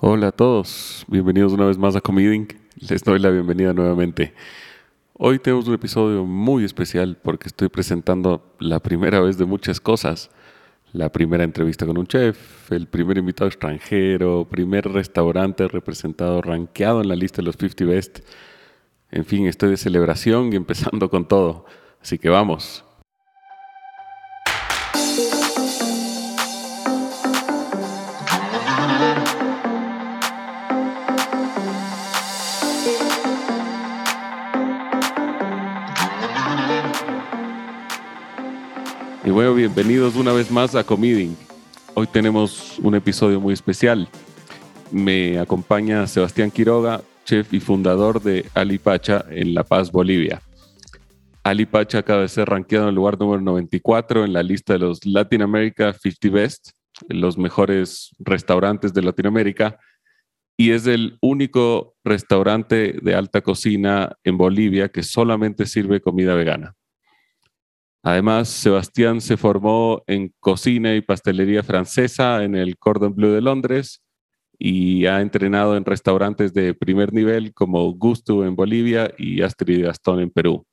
Hola a todos, bienvenidos una vez más a Comeding. Les doy la bienvenida nuevamente. Hoy tenemos un episodio muy especial porque estoy presentando la primera vez de muchas cosas. La primera entrevista con un chef, el primer invitado extranjero, primer restaurante representado, rankeado en la lista de los 50 Best. En fin, estoy de celebración y empezando con todo. Así que vamos, Y bueno, bienvenidos una vez más a Comeding. Hoy tenemos un episodio muy especial. Me acompaña Sebastián Quiroga, chef y fundador de Alipacha en La Paz, Bolivia. Alipacha acaba de ser rankeado en el lugar número 94 en la lista de los Latin America 50 Best, los mejores restaurantes de Latinoamérica, y es el único restaurante de alta cocina en Bolivia que solamente sirve comida vegana. Además, Sebastián se formó en cocina y pastelería francesa en el Cordon Bleu de Londres y ha entrenado en restaurantes de primer nivel como Gusto en Bolivia y Astrid Gastón en Perú,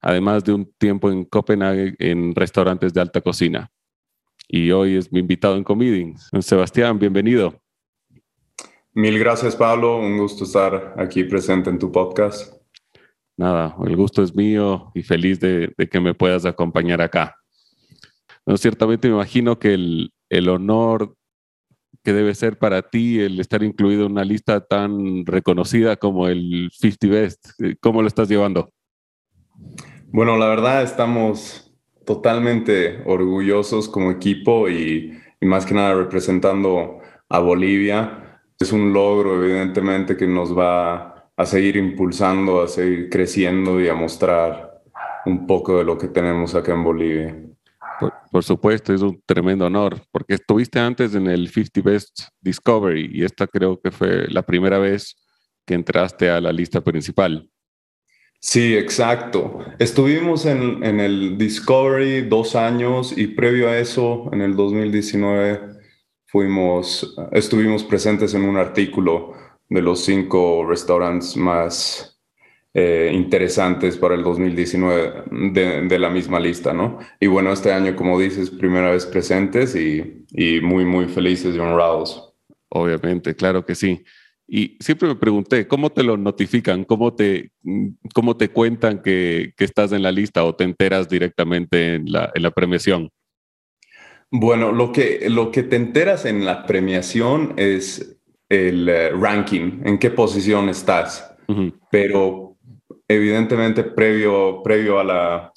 además de un tiempo en Copenhague en restaurantes de alta cocina. Y hoy es mi invitado en Comeding. Sebastián, bienvenido. Mil gracias, Pablo. Un gusto estar aquí presente en tu podcast nada, el gusto es mío y feliz de, que me puedas acompañar acá. ciertamente me imagino que el, el, honor que debe ser para ti el estar incluido en una lista tan reconocida como el 50 Best, ¿cómo lo estás llevando? Bueno, la verdad estamos totalmente orgullosos como equipo y, y más que nada representando a Bolivia. Es un logro evidentemente que nos va a seguir impulsando, a seguir creciendo y a mostrar un poco de lo que tenemos acá en Bolivia. Por, supuesto, es un tremendo honor, porque estuviste antes en el 50 Best Discovery y esta creo que fue la primera vez que entraste a la lista principal. Sí, exacto. Estuvimos en, en el Discovery dos años y previo a eso, en el 2019, fuimos, estuvimos presentes en un artículo de los cinco restaurantes más eh, interesantes para el 2019 de, la misma lista, ¿no? Y bueno, este año, como dices, primera vez presentes y, muy, muy felices y honrados. Obviamente, claro que sí. Y siempre me pregunté, ¿cómo te lo notifican? ¿Cómo te, cómo te cuentan que, estás en la lista o te enteras directamente en la, en la premiación? Bueno, lo que, lo que te enteras en la premiación es el eh, ranking, en qué posición estás. Pero evidentemente previo, previo a, la,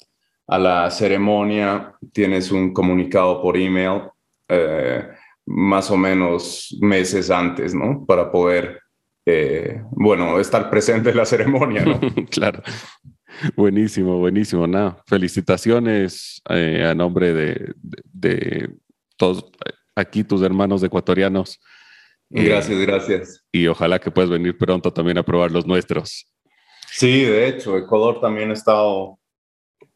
a la ceremonia tienes un comunicado por email eh, más o menos meses antes, ¿no? Para poder, eh, bueno, estar presente en la ceremonia, ¿no? claro. Buenísimo, buenísimo. Nada, felicitaciones a nombre de, de, todos aquí, tus hermanos ecuatorianos. Gracias, gracias. Y ojalá que puedas venir pronto también a probar los nuestros. Sí, de hecho, Ecuador también ha estado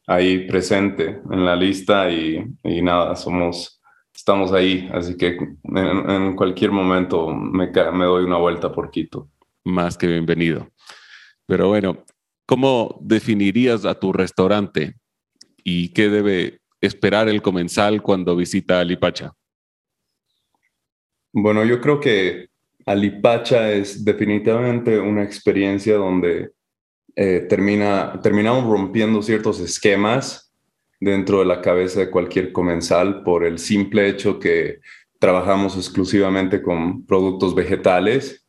ahí presente en la lista y, nada, somos, estamos ahí, así que en, cualquier momento me, me doy una vuelta por Quito. Más que bienvenido. Pero bueno, ¿cómo definirías a tu restaurante y qué debe esperar el comensal cuando visita Alipacha? Bueno, yo creo que Alipacha es definitivamente una experiencia donde eh, termina, terminamos rompiendo ciertos esquemas dentro de la cabeza de cualquier comensal por el simple hecho que trabajamos exclusivamente con productos vegetales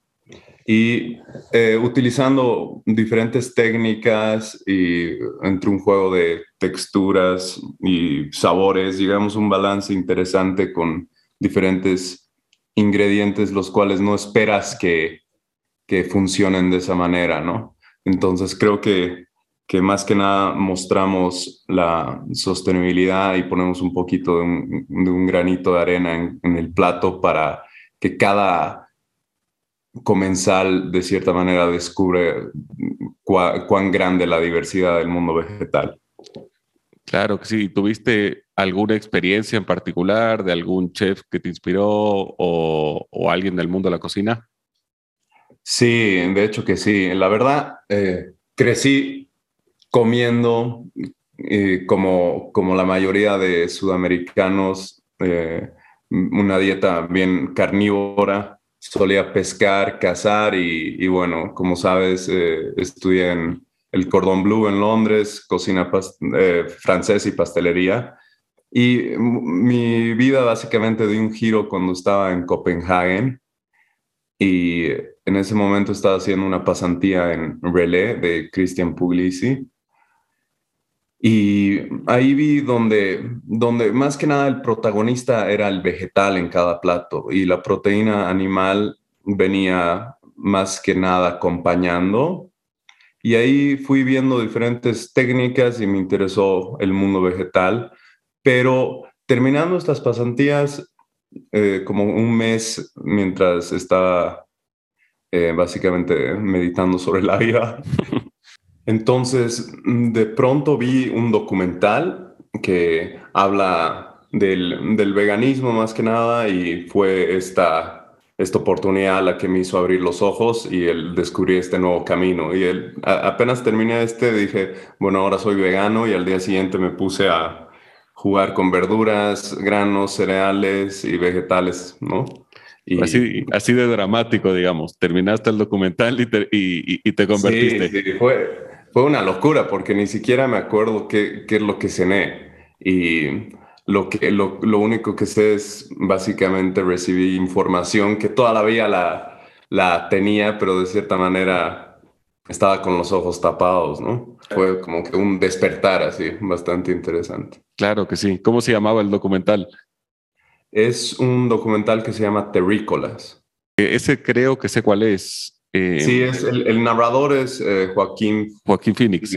y eh, utilizando diferentes técnicas y entre un juego de texturas y sabores, llegamos un balance interesante con diferentes ingredientes los cuales no esperas que, funcionen de esa manera, ¿no? Entonces creo que, que, más que nada mostramos la sostenibilidad y ponemos un poquito de un, granito de arena en, el plato para que cada comensal de cierta manera descubre cuán grande la diversidad del mundo vegetal. Claro que sí. ¿Tuviste alguna experiencia en particular de algún chef que te inspiró o, alguien del mundo de la cocina? Sí, de hecho que sí. La verdad, eh, crecí comiendo eh, como, como la mayoría de sudamericanos, eh, una dieta bien carnívora. Solía pescar, cazar y, bueno, como sabes, estudié en el Cordon Bleu en Londres, cocina francés y pastelería. Y mi vida básicamente dio un giro cuando estaba en Copenhague y en ese momento estaba haciendo una pasantía en Relais de Christian Puglisi. Y ahí vi donde, donde más que nada el protagonista era el vegetal en cada plato y la proteína animal venía más que nada acompañando. Y ahí fui viendo diferentes técnicas y me interesó el mundo vegetal. Pero terminando estas pasantías, eh, como un mes mientras estaba eh, básicamente meditando sobre la vida. Entonces, de pronto vi un documental que habla del, del, veganismo más que nada y fue esta, esta oportunidad la que me hizo abrir los ojos y el descubrir este nuevo camino. Y el, apenas terminé este, dije, bueno, ahora soy vegano y al día siguiente me puse a, jugar con verduras, granos, cereales y vegetales, ¿no? Y, así, así de dramático, digamos. Terminaste el documental y te, y, te convertiste. Sí, sí, fue, fue una locura porque ni siquiera me acuerdo qué, qué es lo que cené. Y lo, que, lo, lo, único que sé es básicamente recibí información que toda la vida la, la tenía, pero de cierta manera estaba con los ojos tapados, ¿no? Fue como que un despertar así, bastante interesante. Claro que sí. ¿Cómo se llamaba el documental? Es un documental que se llama Terrícolas. E, ese creo que sé cuál es. Eh, sí, es el, narrador es eh, Joaquín. Joaquín Phoenix.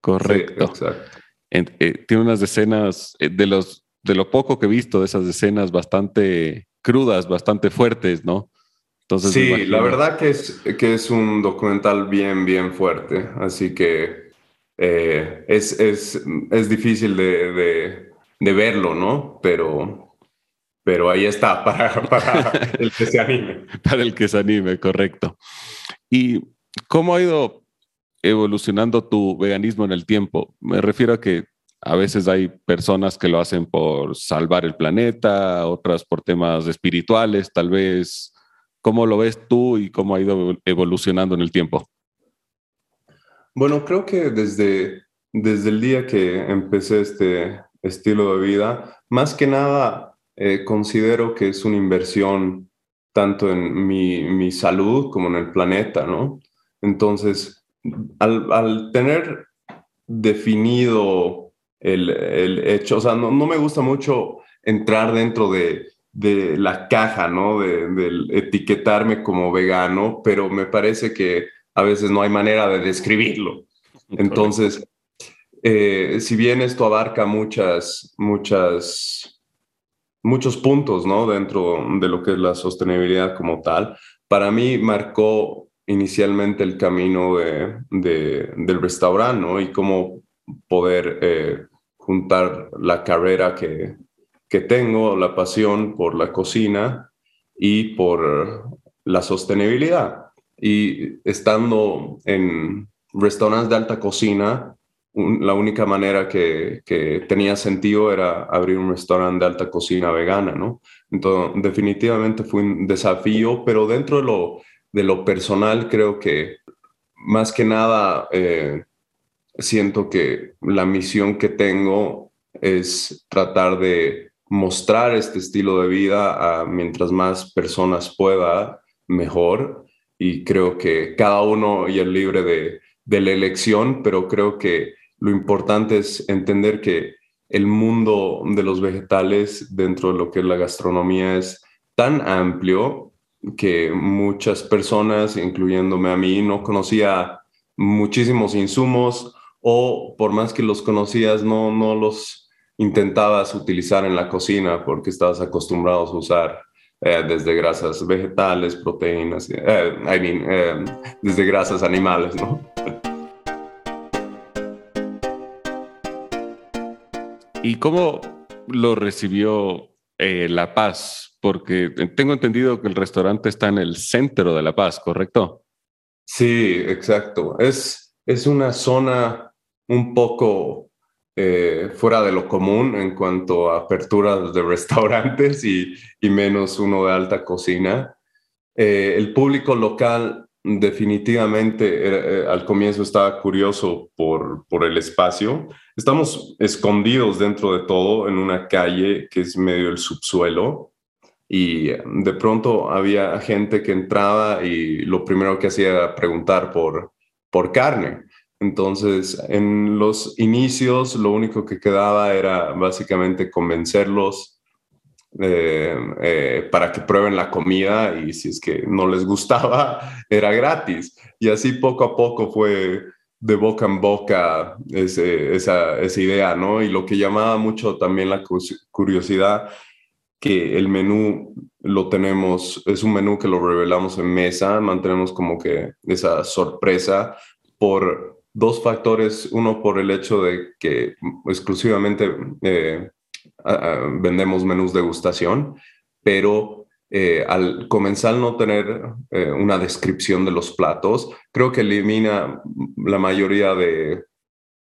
Correcto. exacto. Eh, tiene unas escenas de los de lo poco que he visto de esas escenas bastante crudas, bastante fuertes, ¿no? sí, la verdad que es, que es un documental bien, bien fuerte, así que eh, es, es, es, difícil de, de, verlo, ¿no? Pero, pero ahí está, para, para el que se anime. para el que se anime, correcto. ¿Y cómo ha ido evolucionando tu veganismo en el tiempo? Me refiero a que a veces hay personas que lo hacen por salvar el planeta, otras por temas espirituales, tal vez ¿Cómo lo ves tú y cómo ha ido evolucionando en el tiempo? Bueno, creo que desde, desde el día que empecé este estilo de vida, más que nada eh, considero que es una inversión tanto en mi, mi, salud como en el planeta, ¿no? Entonces, al, al tener definido el, el, hecho, o sea, no, no me gusta mucho entrar dentro de de la caja, ¿no? Del etiquetarme como vegano, pero me parece que a veces no hay manera de describirlo. Entonces, eh, si bien esto abarca muchas, muchas, muchos puntos, ¿no? Dentro de lo que es la sostenibilidad como tal, para mí marcó inicialmente el camino de, del restaurante, ¿no? Y cómo poder eh, juntar la carrera que, que tengo la pasión por la cocina y por la sostenibilidad. Y estando en restaurantes de alta cocina, la única manera que, tenía sentido era abrir un restaurante de alta cocina vegana, ¿no? Entonces, definitivamente fue un desafío, pero dentro de lo, de lo personal creo que más que nada eh, siento que la misión que tengo es tratar de mostrar este estilo de vida a mientras más personas pueda, mejor. Y creo que cada uno y es libre de, de la elección, pero creo que lo importante es entender que el mundo de los vegetales dentro de lo que es la gastronomía es tan amplio que muchas personas, incluyéndome a mí, no conocía muchísimos insumos o por más que los conocías, no, no los intentabas utilizar en la cocina porque estabas acostumbrado a usar eh, desde grasas vegetales, proteínas, eh, I mean, eh, desde grasas animales, ¿no? ¿Y cómo lo recibió La Paz, porque tengo entendido que el restaurante está en el centro de La Paz, ¿correcto? Sí, exacto. Es, es una zona un poco eh, fuera de lo común en cuanto a aperturas de restaurantes y, menos uno de alta cocina. Eh, el público local definitivamente eh, al comienzo estaba curioso por, por el espacio. Estamos escondidos dentro de todo en una calle que es medio el subsuelo y de pronto había gente que entraba y lo primero que hacía era preguntar por, por carne. Entonces, en los inicios, lo único que quedaba era básicamente convencerlos eh, eh, para que prueben la comida y si es que no les gustaba, era gratis. Y así poco a poco fue de boca en boca esa, esa idea, ¿no? Y lo que llamaba mucho también la curiosidad, que el menú lo tenemos, es un menú que lo revelamos en mesa, mantenemos como que esa sorpresa por dos factores. Uno por el hecho de que exclusivamente eh, vendemos menús de gustación, pero eh, al comenzar no tener eh, una descripción de los platos, creo que elimina la mayoría de,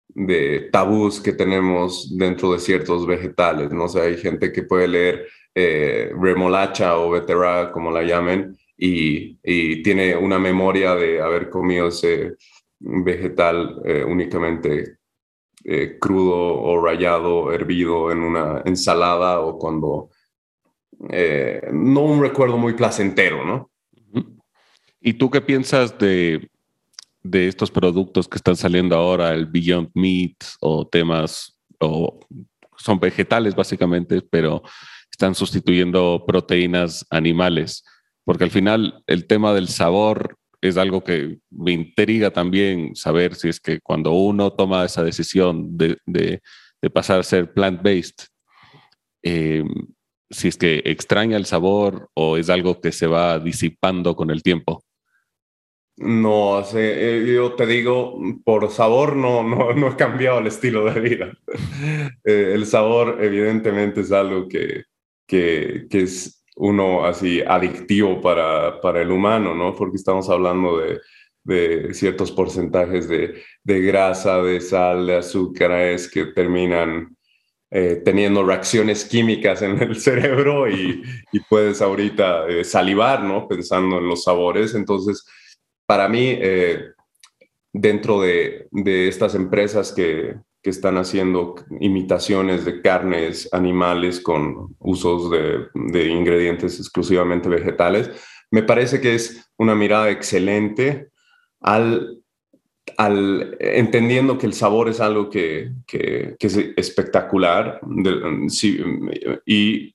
de tabús que tenemos dentro de ciertos vegetales. ¿no? sé hay gente que puede leer remolacha o beterraga, como la llamen, y, y, tiene una memoria de haber comido ese vegetal eh, únicamente eh, crudo o rallado, hervido en una ensalada o cuando eh, no un recuerdo muy placentero, ¿no? ¿Y tú qué piensas de, de estos productos que están saliendo ahora, el Beyond Meat o temas, o son vegetales básicamente, pero están sustituyendo proteínas animales? Porque al final el tema del sabor es algo que me intriga también saber si es que cuando uno toma esa decisión de, pasar a ser plant-based, em, si es que extraña el sabor o es algo que se va disipando con el tiempo. No, eh, yo te digo, por sabor no, no, no he cambiado el estilo de vida. Eh, el sabor evidentemente es algo que, que, que es uno así adictivo para, para el humano, ¿no? Porque estamos hablando de, de ciertos porcentajes de, de, grasa, de sal, de azúcares que terminan eh, teniendo reacciones químicas en el cerebro y, y puedes ahorita eh, salivar, ¿no? Pensando en los sabores. Entonces, para mí, eh, dentro de, de, estas empresas que, que están haciendo imitaciones de carnes animales con usos de, ingredientes exclusivamente vegetales. Me parece que es una mirada excelente al, al entendiendo que el sabor es algo que, es espectacular y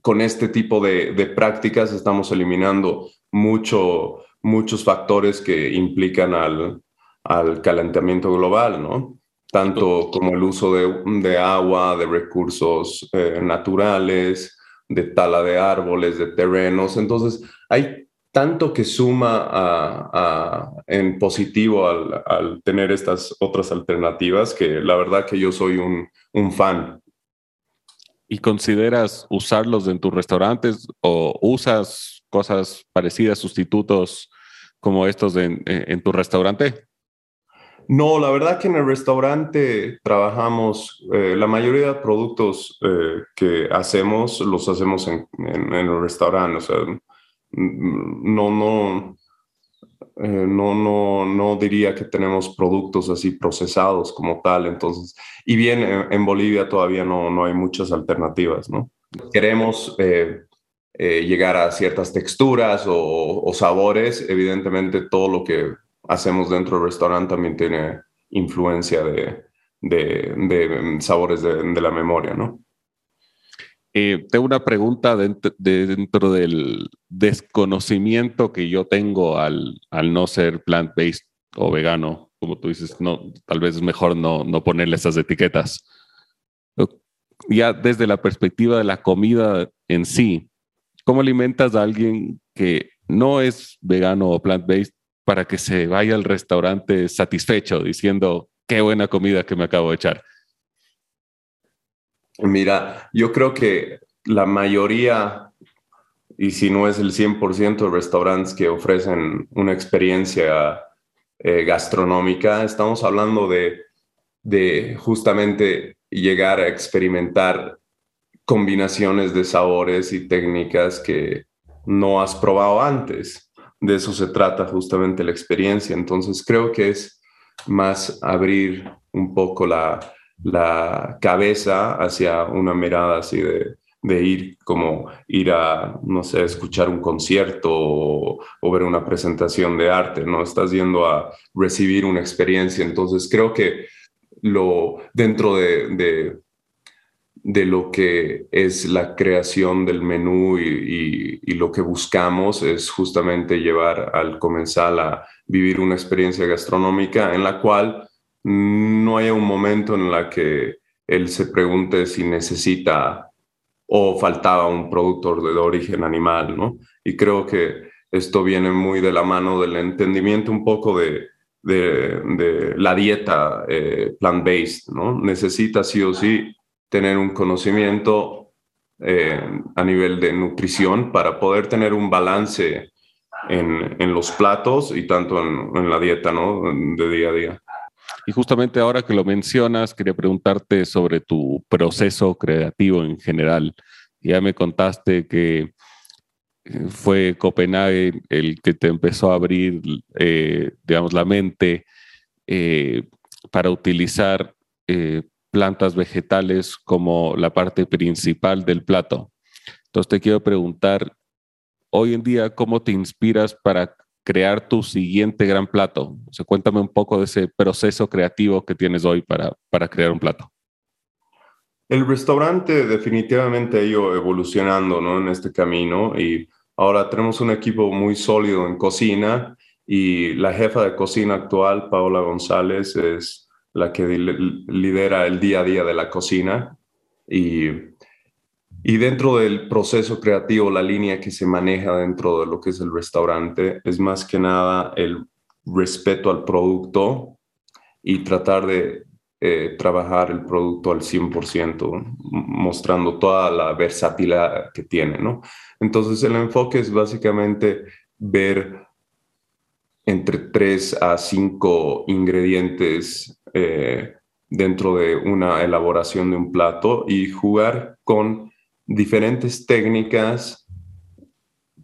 con este tipo de, prácticas estamos eliminando mucho, muchos factores que implican al, al calentamiento global, ¿no? Tanto como el uso de, agua, de recursos eh, naturales, de tala de árboles, de terrenos. Entonces, hay tanto que suma en positivo al, tener estas otras alternativas que la verdad que yo soy un, fan. ¿Y consideras usarlos en tus restaurantes o usas cosas parecidas, sustitutos como estos en tu restaurante? No, la verdad que en el restaurante trabajamos, eh, la mayoría de productos eh, que hacemos los hacemos en, el restaurante, o sea, no, no, eh, no, no, no diría que tenemos productos así procesados como tal, entonces, y bien, en, Bolivia todavía no, no, hay muchas alternativas, ¿no? Queremos llegar a ciertas texturas o sabores, evidentemente todo lo que hacemos dentro del restaurante también tiene influencia de, de, sabores de, la memoria, ¿no? Eh, tengo una pregunta dentro, dentro, del desconocimiento que yo tengo al, al no ser plant-based o vegano. Como tú dices, no, tal vez es mejor no, no ponerle esas etiquetas. Ya desde la perspectiva de la comida en sí, ¿cómo alimentas a alguien que no es vegano o plant-based para que se vaya al restaurante satisfecho diciendo, qué buena comida que me acabo de echar? Mira, yo creo que la mayoría, y si no es el 100% de restaurantes que ofrecen una experiencia eh, gastronómica, estamos hablando de, de justamente llegar a experimentar combinaciones de sabores y técnicas que no has probado antes. De eso se trata justamente la experiencia. Entonces creo que es más abrir un poco la, la cabeza hacia una mirada así de, de ir como ir a, no sé, escuchar un concierto o, ver una presentación de arte, ¿no? Estás yendo a recibir una experiencia. Entonces creo que lo dentro de, de, de lo que es la creación del menú y, lo que buscamos es justamente llevar al comensal a vivir una experiencia gastronómica en la cual no haya un momento en la que él se pregunte si necesita o faltaba un producto de origen animal, ¿no? Y creo que esto viene muy de la mano del entendimiento un poco de, de, la dieta eh, plant-based, ¿no? Necesita sí o sí tener un conocimiento eh, a nivel de nutrición para poder tener un balance en, en los platos y tanto en, en la dieta, ¿no? De día a día. Y justamente ahora que lo mencionas, quería preguntarte sobre tu proceso creativo en general. Ya me contaste que eh, fue Copenhague el que te empezó a abrir, eh, digamos, la mente para utilizar plantas vegetales como la parte principal del plato. Entonces te quiero preguntar, hoy en día, ¿cómo te inspiras para crear tu siguiente gran plato? O cuéntame un poco de ese proceso creativo que tienes hoy para, para crear un plato. El restaurante definitivamente ha ido evolucionando ¿no? en este camino y ahora tenemos un equipo muy sólido en cocina y la jefa de cocina actual, Paola González, es la que lidera el día a día de la cocina y y dentro del proceso creativo, la línea que se maneja dentro de lo que es el restaurante es más que nada el respeto al producto y tratar de eh, trabajar el producto al 100%, mostrando toda la versatilidad que tiene, ¿no? Entonces el enfoque es básicamente ver entre tres a cinco ingredientes eh, dentro de una elaboración de un plato y jugar con diferentes técnicas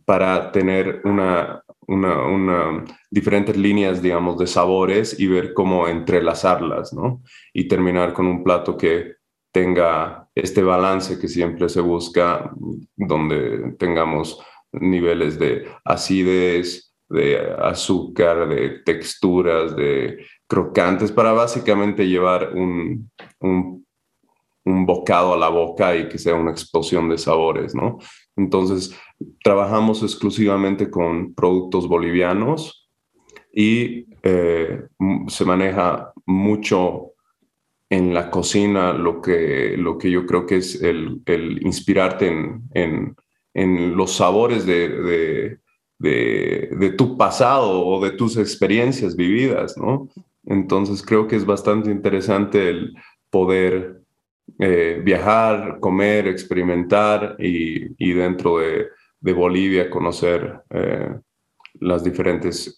para tener una, diferentes líneas, digamos, de sabores y ver cómo entrelazarlas, ¿no? Y terminar con un plato que tenga este balance que siempre se busca, donde tengamos niveles de acidez, de azúcar, de texturas, de crocantes, para básicamente llevar un, un un bocado a la boca y que sea una explosión de sabores, ¿no? Entonces, trabajamos exclusivamente con productos bolivianos y eh, se maneja mucho en la cocina lo que, lo que yo creo que es el, inspirarte en, los sabores de, tu pasado o de tus experiencias vividas, ¿no? Entonces creo que es bastante interesante el poder eh, viajar, comer, experimentar y, dentro de, Bolivia conocer eh, las diferentes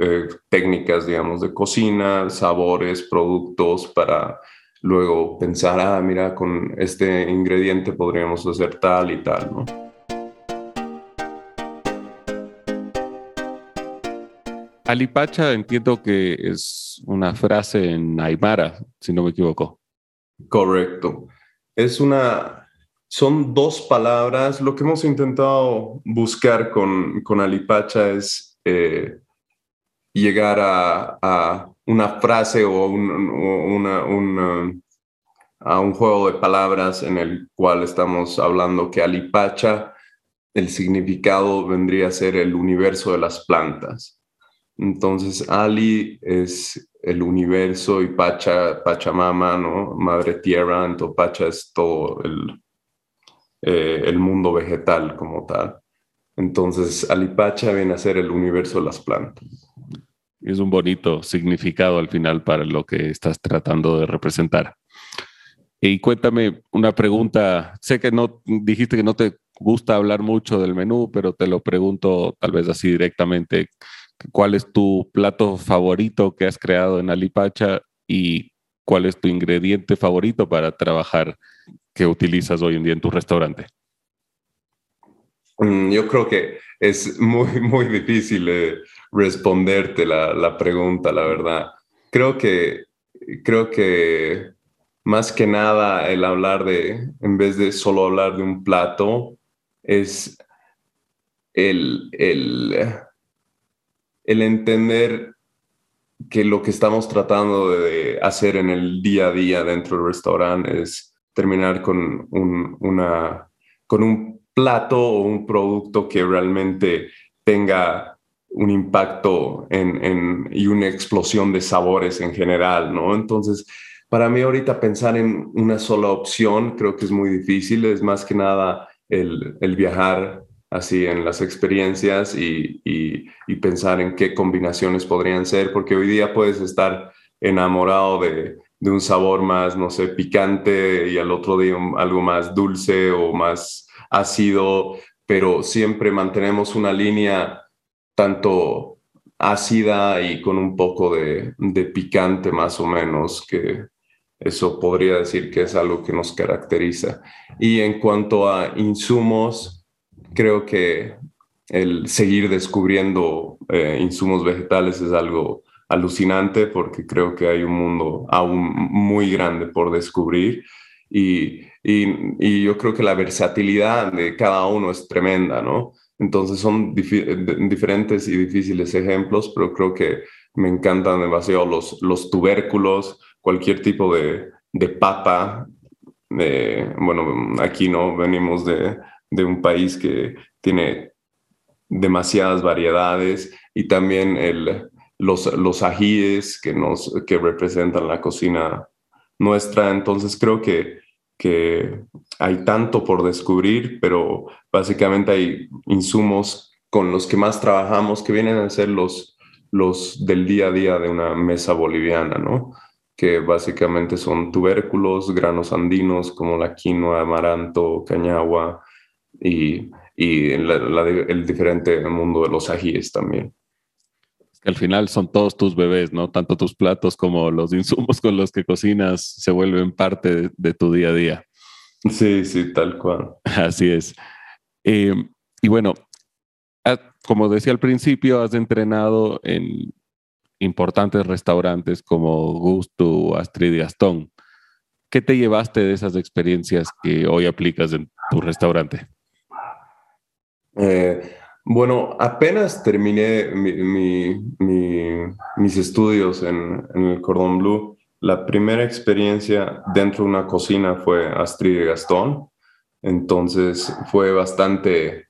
eh, técnicas, digamos, de cocina, sabores, productos para luego pensar, ah, mira, con este ingrediente podríamos hacer tal y tal, ¿no? Alipacha entiendo que es una frase en Aymara, si no me equivoco. Correcto. Es una, son dos palabras. Lo que hemos intentado buscar con, con Alipacha es eh, llegar a, una frase o, una, a un juego de palabras en el cual estamos hablando que Alipacha, el significado vendría a ser el universo de las plantas. Entonces, Ali es el universo y Pacha, Pachamama, ¿no? Madre Tierra, entonces Pacha es todo el, eh, el mundo vegetal como tal. Entonces, Alipacha viene a ser el universo de las plantas. Es un bonito significado al final para lo que estás tratando de representar. Y cuéntame una pregunta. Sé que no dijiste que no te gusta hablar mucho del menú, pero te lo pregunto tal vez así directamente. ¿Cuál es tu plato favorito que has creado en Alipacha y cuál es tu ingrediente favorito para trabajar que utilizas hoy en día en tu restaurante? Mm, yo creo que es muy, muy difícil eh, responderte la, la, pregunta, la verdad. Creo que, creo que más que nada el hablar de, en vez de solo hablar de un plato, es el, el, el entender que lo que estamos tratando de hacer en el día a día dentro del restaurante es terminar con un, una, con un plato o un producto que realmente tenga un impacto en, en, y una explosión de sabores en general, ¿no? Entonces, para mí ahorita pensar en una sola opción creo que es muy difícil, es más que nada el, el viajar así en las experiencias y, y, pensar en qué combinaciones podrían ser, porque hoy día puedes estar enamorado de, de un sabor más, no sé, picante y al otro día algo más dulce o más ácido, pero siempre mantenemos una línea tanto ácida y con un poco de, de picante más o menos, que eso podría decir que es algo que nos caracteriza. Y en cuanto a insumos, creo que el seguir descubriendo eh, insumos vegetales es algo alucinante porque creo que hay un mundo aún muy grande por descubrir y, y, yo creo que la versatilidad de cada uno es tremenda, ¿no? Entonces son diferentes y difíciles ejemplos, pero creo que me encantan demasiado los, los tubérculos, cualquier tipo de, de papa. Eh, bueno, aquí no venimos de, de un país que tiene demasiadas variedades y también el, los, los ajíes que, nos, que representan la cocina nuestra. Entonces creo que, que hay tanto por descubrir, pero básicamente hay insumos con los que más trabajamos que vienen a ser los, los del día a día de una mesa boliviana, ¿no? que básicamente son tubérculos, granos andinos como la quinoa, amaranto, cañagua, y, y el diferente mundo de los ajíes también. al final son todos tus bebés, ¿no? Tanto tus platos como los insumos con los que cocinas se vuelven parte de, tu día a día. Sí, sí, tal cual. Así es. Eh, y bueno, como decía al principio, has entrenado en importantes restaurantes como Gusto, Astrid y Gastón. ¿Qué te llevaste de esas experiencias que hoy aplicas en tu restaurante? Bueno, apenas terminé mis estudios en, el Cordón Blue. La primera experiencia dentro de una cocina fue Astrid y Gastón. Entonces fue bastante,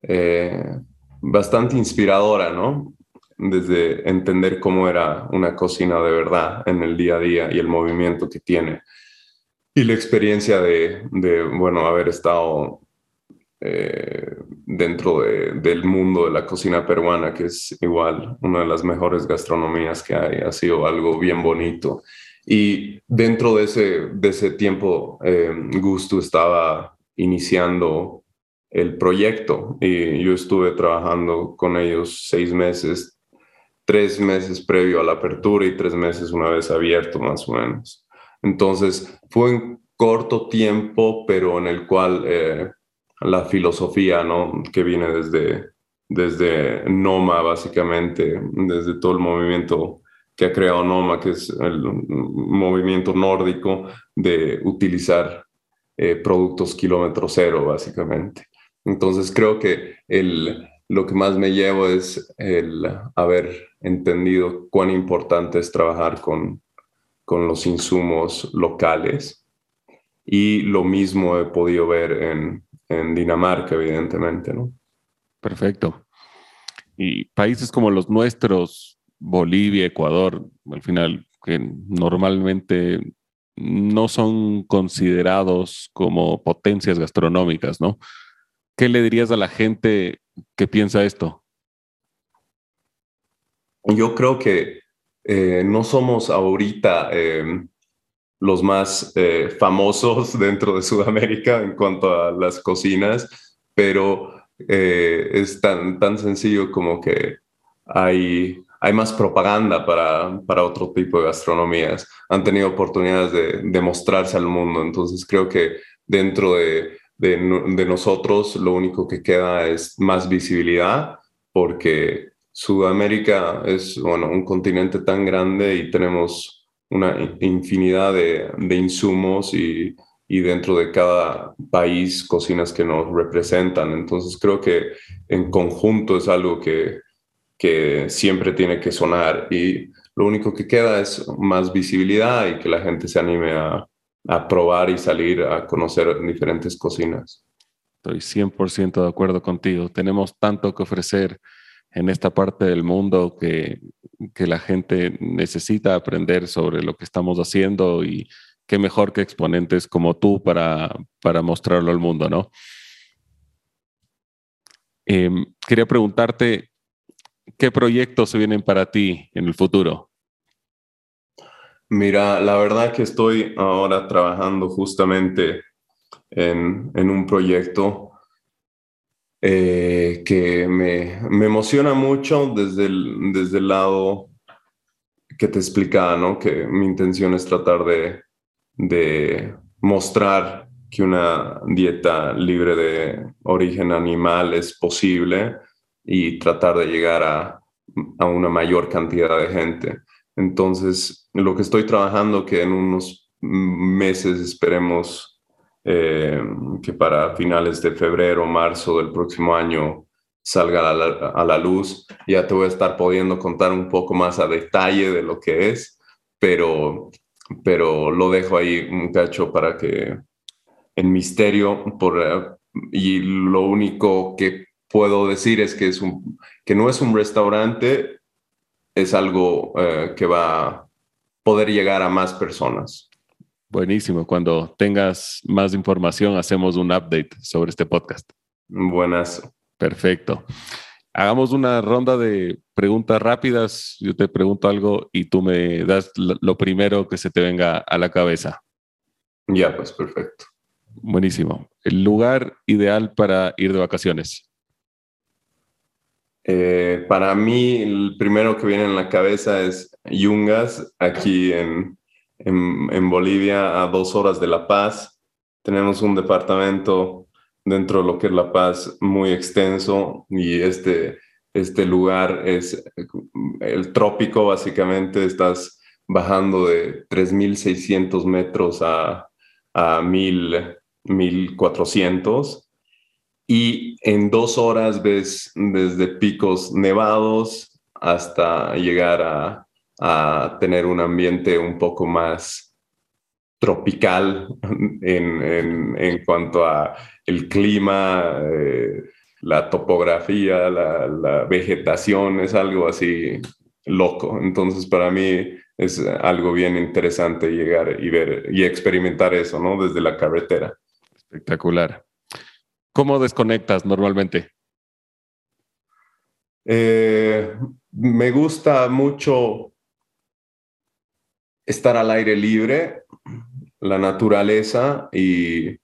eh, bastante inspiradora, ¿no? Desde entender cómo era una cocina de verdad en el día a día y el movimiento que tiene. Y la experiencia de, de bueno, haber estado eh, dentro del mundo de la cocina peruana, que es igual una de las mejores gastronomías que hay. Ha sido algo bien bonito. Y dentro de ese, de ese tiempo, eh, Gusto estaba iniciando el proyecto y yo estuve trabajando con ellos seis meses, tres meses previo a la apertura y tres meses una vez abierto más o menos. Entonces fue un corto tiempo, pero en el cual eh, la filosofía, ¿no? Que viene desde, desde Noma, básicamente, desde todo el movimiento que ha creado Noma, que es el movimiento nórdico de utilizar eh, productos kilómetro cero, básicamente. Entonces creo que el, lo que más me llevo es el haber entendido cuán importante es trabajar con, con los insumos locales y lo mismo he podido ver en, en Dinamarca, evidentemente, ¿no? Perfecto. Y países como los nuestros, Bolivia, Ecuador, al final, que normalmente no son considerados como potencias gastronómicas, ¿no? ¿Qué le dirías a la gente que piensa esto? Yo creo que eh, no somos ahorita eh, los más eh, famosos dentro de Sudamérica en cuanto a las cocinas, pero eh, es tan, tan sencillo como que hay, hay más propaganda para, para otro tipo de gastronomías. Han tenido oportunidades de, de mostrarse al mundo, entonces creo que dentro de, de, de nosotros lo único que queda es más visibilidad porque Sudamérica es bueno, un continente tan grande y tenemos una infinidad de, de insumos y, y, dentro de cada país cocinas que nos representan. Entonces creo que en conjunto es algo que, que siempre tiene que sonar y lo único que queda es más visibilidad y que la gente se anime a, a probar y salir a conocer diferentes cocinas. Estoy 100% de acuerdo contigo. Tenemos tanto que ofrecer en esta parte del mundo que, que, la gente necesita aprender sobre lo que estamos haciendo y qué mejor que exponentes como tú para, para mostrarlo al mundo, ¿no? Eh, quería preguntarte, ¿qué proyectos se vienen para ti en el futuro? Mira, la verdad que estoy ahora trabajando justamente en, en un proyecto eh, que me, me, emociona mucho desde el, desde el lado que te explicaba, ¿no? Que mi intención es tratar de, de mostrar que una dieta libre de origen animal es posible y tratar de llegar a, a una mayor cantidad de gente. Entonces, lo que estoy trabajando, que en unos meses esperemos eh, que para finales de febrero o marzo del próximo año salga a la, luz. Ya te voy a estar pudiendo contar un poco más a detalle de lo que es, pero, pero lo dejo ahí un cacho para que en misterio, por, y lo único que puedo decir es que, es un, que no es un restaurante, es algo eh, que va a poder llegar a más personas. Buenísimo. Cuando tengas más información, hacemos un update sobre este podcast. Buenas. Perfecto. Hagamos una ronda de preguntas rápidas. Yo te pregunto algo y tú me das lo primero que se te venga a la cabeza. Ya, pues perfecto. Buenísimo. ¿El lugar ideal para ir de vacaciones? Eh, para mí, el primero que viene en la cabeza es Yungas, aquí en, en, Bolivia, a dos horas de La Paz. Tenemos un departamento dentro de lo que es La Paz muy extenso y este, este lugar es el trópico, básicamente. Estás bajando de 3.600 metros a, a 1.400 y en dos horas ves desde picos nevados hasta llegar a a tener un ambiente un poco más tropical en, en, cuanto a el clima, eh, la topografía, la, vegetación, es algo así loco. Entonces para mí es algo bien interesante llegar y ver y experimentar eso, ¿no? Desde la carretera. Espectacular. ¿Cómo desconectas normalmente? Eh, me gusta mucho estar al aire libre, la naturaleza y,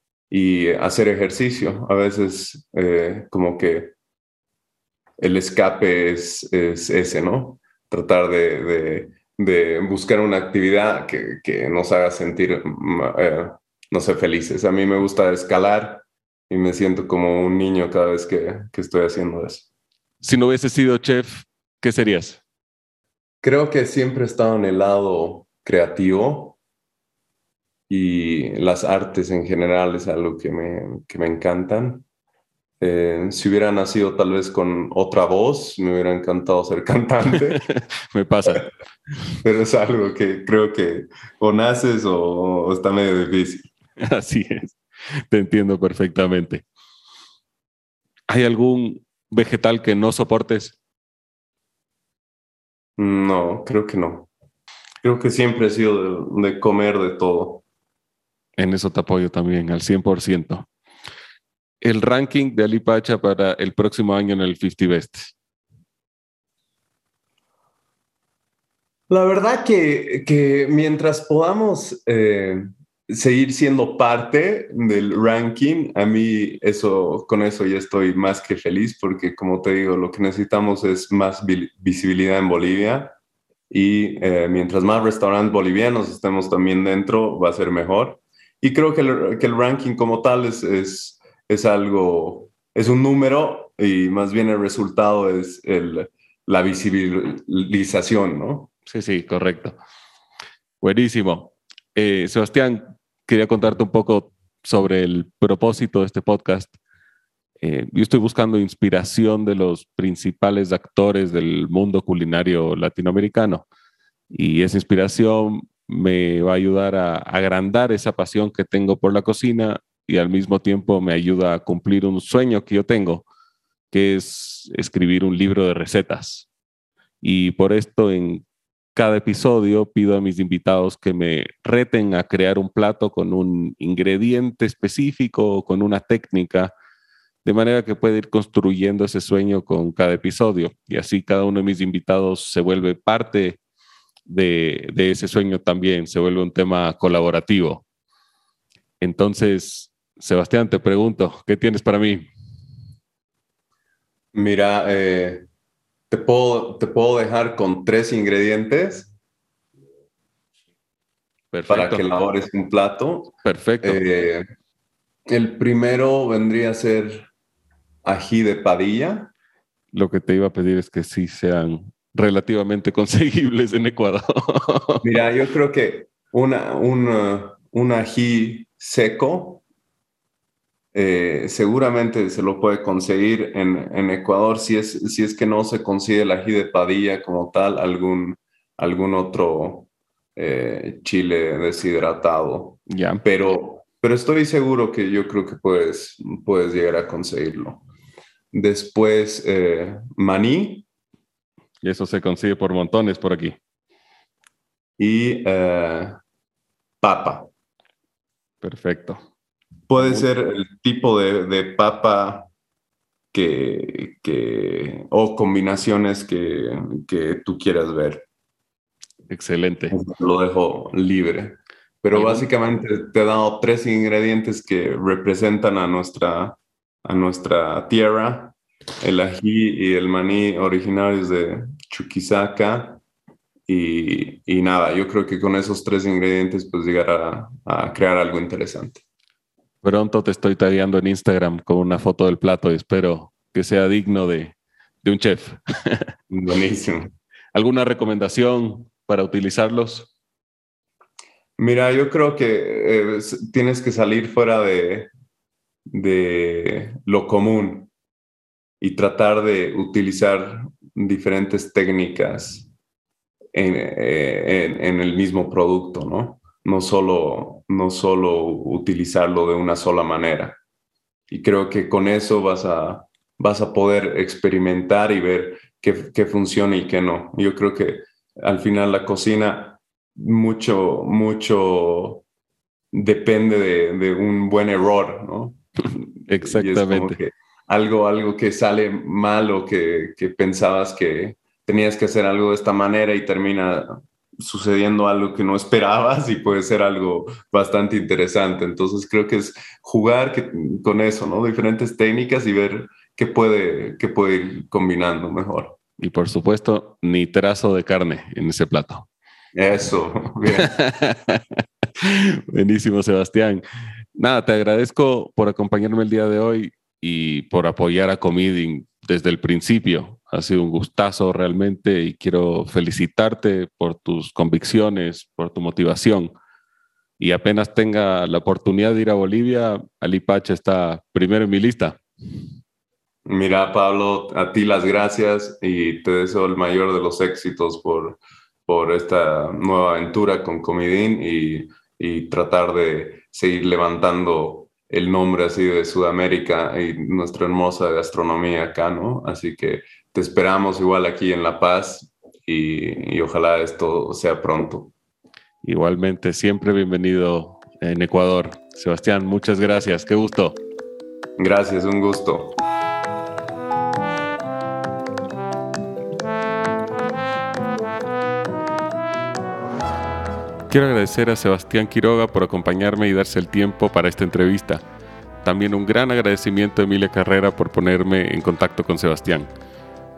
hacer ejercicio. A veces eh, como que el escape es, ese, ¿no? Tratar de, buscar una actividad que, nos haga sentir, mm, eh, no sé, felices. A mí me gusta escalar y me siento como un niño cada vez que, que estoy haciendo eso. Si no hubiese sido chef, ¿qué serías? Creo que siempre he estado en el lado creativo y las artes en general es algo que me, que me encantan. Eh, si hubiera nacido tal vez con otra voz, me hubiera encantado ser cantante. me pasa. Pero es algo que creo que o naces o, o está medio difícil. Así es, te entiendo perfectamente. ¿Hay algún vegetal que no soportes? No, creo que no. Creo que siempre he sido de, comer de todo. En eso te apoyo también, al 100%. El ranking de Alipacha para el próximo año en el 50 Best. La verdad que, que mientras podamos eh, seguir siendo parte del ranking, a mí eso, con eso ya estoy más que feliz porque como te digo, lo que necesitamos es más visibilidad en Bolivia y eh, mientras más restaurantes bolivianos estemos también dentro, va a ser mejor. Y creo que el, ranking como tal es, es, es, algo, es un número y más bien el resultado es el, la visibilización, ¿no? Sí, sí, correcto. Buenísimo. Eh, Sebastián, quería contarte un poco sobre el propósito de este podcast. Eh, yo estoy buscando inspiración de los principales actores del mundo culinario latinoamericano y esa inspiración me va a ayudar a agrandar esa pasión que tengo por la cocina y al mismo tiempo me ayuda a cumplir un sueño que yo tengo, que es escribir un libro de recetas. Y por esto en cada episodio pido a mis invitados que me reten a crear un plato con un ingrediente específico o con una técnica, de manera que pueda ir construyendo ese sueño con cada episodio. Y así cada uno de mis invitados se vuelve parte de, ese sueño también, se vuelve un tema colaborativo. Entonces, Sebastián, te pregunto, ¿qué tienes para mí? Mira, eh, te puedo, te puedo dejar con tres ingredientes para que elabores un plato. Perfecto. Eh, el primero vendría a ser ají de padilla. Lo que te iba a pedir es que sí sean relativamente conseguibles en Ecuador. Mira, yo creo que una, un ají seco eh, seguramente se lo puede conseguir en, Ecuador si es, si es que no se consigue el ají de padilla como tal, algún, algún otro eh, chile deshidratado. Ya. Pero, pero estoy seguro que yo creo que puedes, puedes llegar a conseguirlo. Después, eh, maní. Y eso se consigue por montones por aquí. Y papa. Perfecto. Puede ser el tipo de, papa que, que, o combinaciones que, que, tú quieras ver. Excelente. Lo dejo libre. Pero básicamente te he dado tres ingredientes que representan a nuestra, a nuestra tierra. El ají y el maní originarios de Chuquisaca. Y, y nada, yo creo que con esos tres ingredientes pues llegar a, a crear algo interesante. Pronto te estoy tagueando en Instagram con una foto del plato y espero que sea digno de, un chef. Buenísimo. ¿Alguna recomendación para utilizarlos? Mira, yo creo que eh, tienes que salir fuera de, de lo común y tratar de utilizar diferentes técnicas en, eh, en el mismo producto, ¿no? no solo, no solo utilizarlo de una sola manera. Y creo que con eso vas a, vas a poder experimentar y ver qué, qué funciona y qué no. Yo creo que al final la cocina mucho, mucho depende de, un buen error, ¿no? Exactamente. algo, algo que sale mal o que, que pensabas que tenías que hacer algo de esta manera y termina sucediendo algo que no esperabas y puede ser algo bastante interesante. Entonces creo que es jugar con eso, ¿no? Diferentes técnicas y ver qué puede, qué puede ir combinando mejor. Y por supuesto, ni trazo de carne en ese plato. Eso, bien. Buenísimo, Sebastián. Nada, te agradezco por acompañarme el día de hoy y por apoyar a Comiding desde el principio. Ha sido un gustazo realmente y quiero felicitarte por tus convicciones, por tu motivación. Y apenas tenga la oportunidad de ir a Bolivia, Alipacha está primero en mi lista. Mira, Pablo, a ti las gracias y te deseo el mayor de los éxitos por, por esta nueva aventura con Comidín y, y tratar de seguir levantando el nombre así de Sudamérica y nuestra hermosa gastronomía acá, ¿no? Así que te esperamos igual aquí en La Paz y, ojalá esto sea pronto. Igualmente, siempre bienvenido en Ecuador. Sebastián, muchas gracias, qué gusto. Gracias, un gusto. Quiero agradecer a Sebastián Quiroga por acompañarme y darse el tiempo para esta entrevista. También un gran agradecimiento a Emilia Carrera por ponerme en contacto con Sebastián.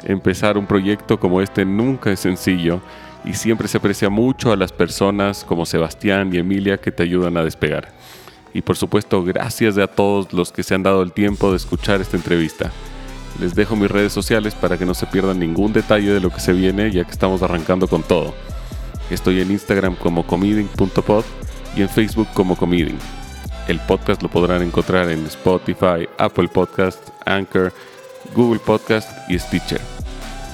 Empezar un proyecto como este nunca es sencillo y siempre se aprecia mucho a las personas como Sebastián y Emilia que te ayudan a despegar. Y por supuesto, gracias a todos los que se han dado el tiempo de escuchar esta entrevista. Les dejo mis redes sociales para que no se pierdan ningún detalle de lo que se viene ya que estamos arrancando con todo. Estoy en Instagram como comeding.pod y en Facebook como comeding. El podcast lo podrán encontrar en Spotify, Apple Podcast, Anchor, Google Podcast y Stitcher.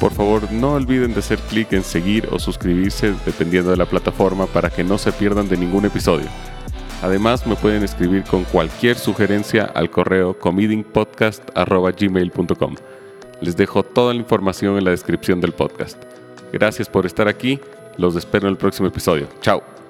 Por favor, no olviden de hacer clic en seguir o suscribirse dependiendo de la plataforma para que no se pierdan de ningún episodio. Además, me pueden escribir con cualquier sugerencia al correo comedingpodcast.gmail.com. Les dejo toda la información en la descripción del podcast. Gracias por estar aquí. Los espero en el próximo episodio. Chao.